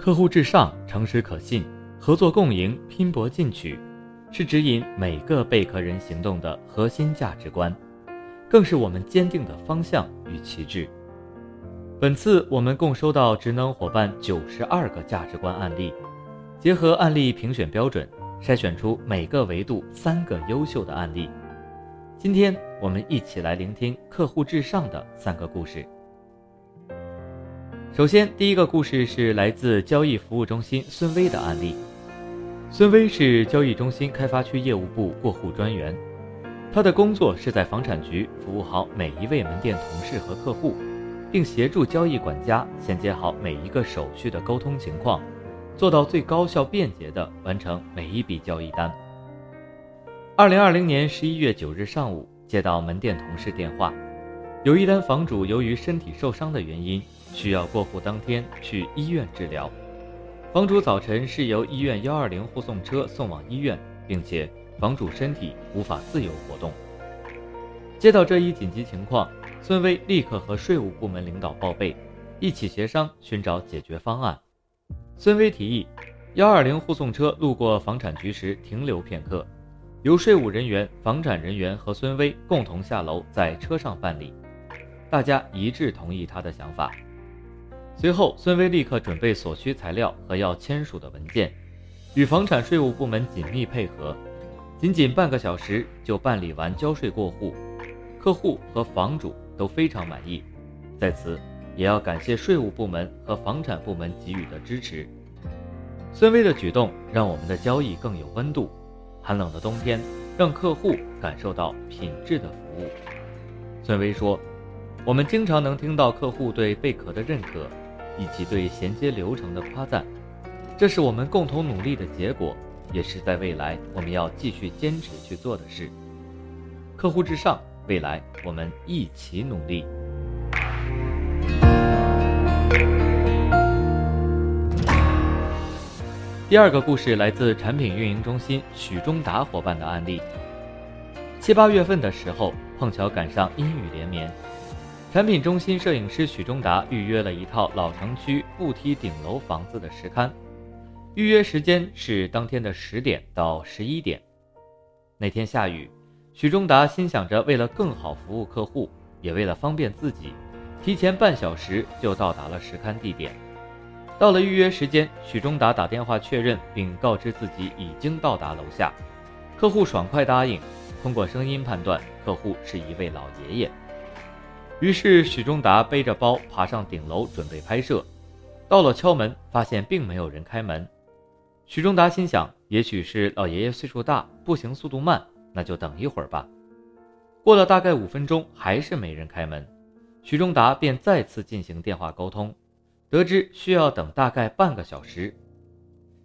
客户至上、诚实可信、合作共赢、拼搏进取，是指引每个贝壳人行动的核心价值观，更是我们坚定的方向与旗帜。本次我们共收到职能伙伴九十二个价值观案例，结合案例评选标准，筛选出每个维度三个优秀的案例。今天我们一起来聆听客户至上的三个故事。首先，第一个故事是来自交易服务中心孙威的案例。孙威是交易中心开发区业务部过户专员，他的工作是在房产局服务好每一位门店同事和客户，并协助交易管家衔接好每一个手续的沟通情况，做到最高效便捷的完成每一笔交易单。二零二零年十一月九日上午，接到门店同事电话，有一单房主由于身体受伤的原因。需要过户当天去医院治疗，房主早晨是由医院幺二零护送车送往医院，并且房主身体无法自由活动。接到这一紧急情况，孙威立刻和税务部门领导报备，一起协商寻找解决方案。孙威提议，幺二零护送车路过房产局时停留片刻，由税务人员、房产人员和孙威共同下楼在车上办理。大家一致同意他的想法。随后，孙威立刻准备所需材料和要签署的文件，与房产税务部门紧密配合，仅仅半个小时就办理完交税过户，客户和房主都非常满意。在此，也要感谢税务部门和房产部门给予的支持。孙威的举动让我们的交易更有温度，寒冷的冬天让客户感受到品质的服务。孙威说：“我们经常能听到客户对贝壳的认可。”以及对衔接流程的夸赞，这是我们共同努力的结果，也是在未来我们要继续坚持去做的事。客户至上，未来我们一起努力。第二个故事来自产品运营中心许忠达伙伴的案例。七八月份的时候，碰巧赶上阴雨连绵。产品中心摄影师许忠达预约了一套老城区步梯顶楼房子的实勘，预约时间是当天的十点到十一点。那天下雨，许忠达心想着为了更好服务客户，也为了方便自己，提前半小时就到达了实勘地点。到了预约时间，许忠达打电话确认，并告知自己已经到达楼下。客户爽快答应，通过声音判断，客户是一位老爷爷。于是许忠达背着包爬上顶楼准备拍摄，到了敲门，发现并没有人开门。许忠达心想，也许是老爷爷岁数大，步行速度慢，那就等一会儿吧。过了大概五分钟，还是没人开门，许忠达便再次进行电话沟通，得知需要等大概半个小时。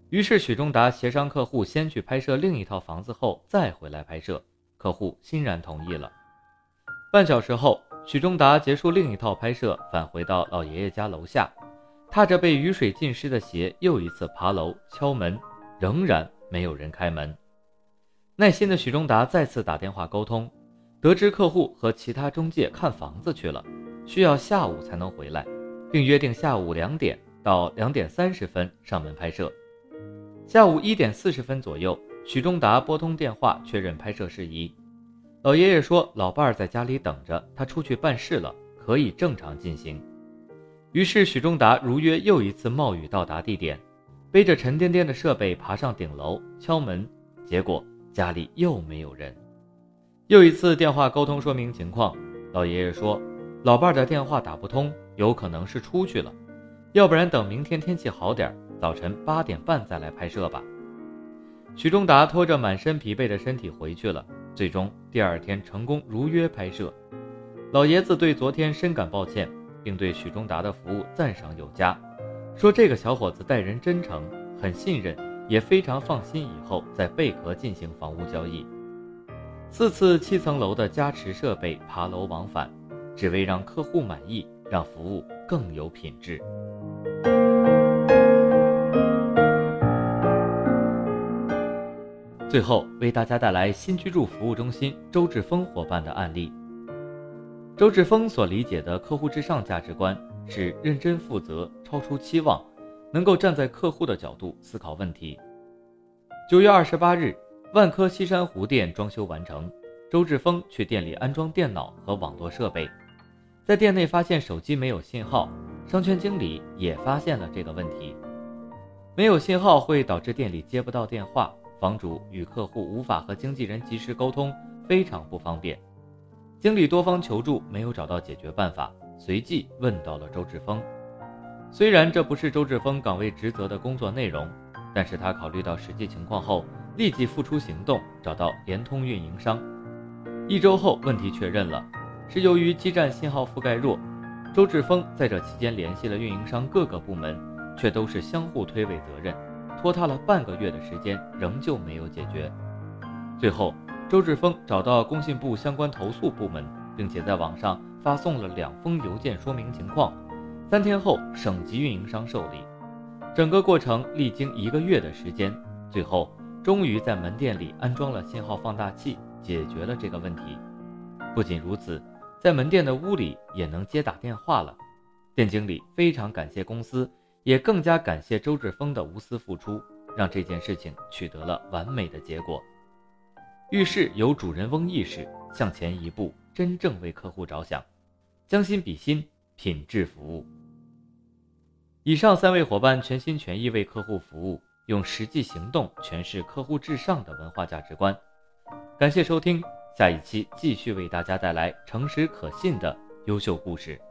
于是许忠达协商客户先去拍摄另一套房子后再回来拍摄，客户欣然同意了。半小时后。许忠达结束另一套拍摄，返回到老爷爷家楼下，踏着被雨水浸湿的鞋，又一次爬楼敲门，仍然没有人开门。耐心的许忠达再次打电话沟通，得知客户和其他中介看房子去了，需要下午才能回来，并约定下午两点到两点三十分上门拍摄。下午一点四十分左右，许忠达拨通电话确认拍摄事宜。老爷爷说：“老伴儿在家里等着，他出去办事了，可以正常进行。”于是许忠达如约又一次冒雨到达地点，背着沉甸甸的设备爬上顶楼敲门，结果家里又没有人。又一次电话沟通说明情况，老爷爷说：“老伴儿的电话打不通，有可能是出去了，要不然等明天天气好点，早晨八点半再来拍摄吧。”许忠达拖着满身疲惫的身体回去了。最终第二天成功如约拍摄，老爷子对昨天深感抱歉，并对许忠达的服务赞赏有加，说这个小伙子待人真诚，很信任，也非常放心以后在贝壳进行房屋交易。四次七层楼的加持设备爬楼往返，只为让客户满意，让服务更有品质。最后为大家带来新居住服务中心周志峰伙伴的案例。周志峰所理解的客户至上价值观是认真负责、超出期望、能够站在客户的角度思考问题。九月二十八日，万科西山湖店装修完成，周志峰去店里安装电脑和网络设备，在店内发现手机没有信号，商圈经理也发现了这个问题。没有信号会导致店里接不到电话，房主与客户无法和经纪人及时沟通，非常不方便。经理多方求助，没有找到解决办法。随即问到了周志峰，虽然这不是周志峰岗位职责的工作内容，但是他考虑到实际情况后，立即付出行动，找到联通运营商。一周后，问题确认了，是由于基站信号覆盖弱。周志峰在这期间联系了运营商各个部门，却都是相互推诿责任，拖沓了半个月的时间，仍旧没有解决。最后，周志峰找到工信部相关投诉部门，并且在网上。发送了两封邮件说明情况，三天后省级运营商受理，整个过程历经一个月的时间，最后终于在门店里安装了信号放大器，解决了这个问题。不仅如此，在门店的屋里也能接打电话了。店经理非常感谢公司，也更加感谢周志峰的无私付出，让这件事情取得了完美的结果。遇事有主人翁意识，向前一步，真正为客户着想。将心比心，品质服务。以上三位伙伴全心全意为客户服务，用实际行动诠释客户至上的文化价值观。感谢收听，下一期继续为大家带来诚实可信的优秀故事。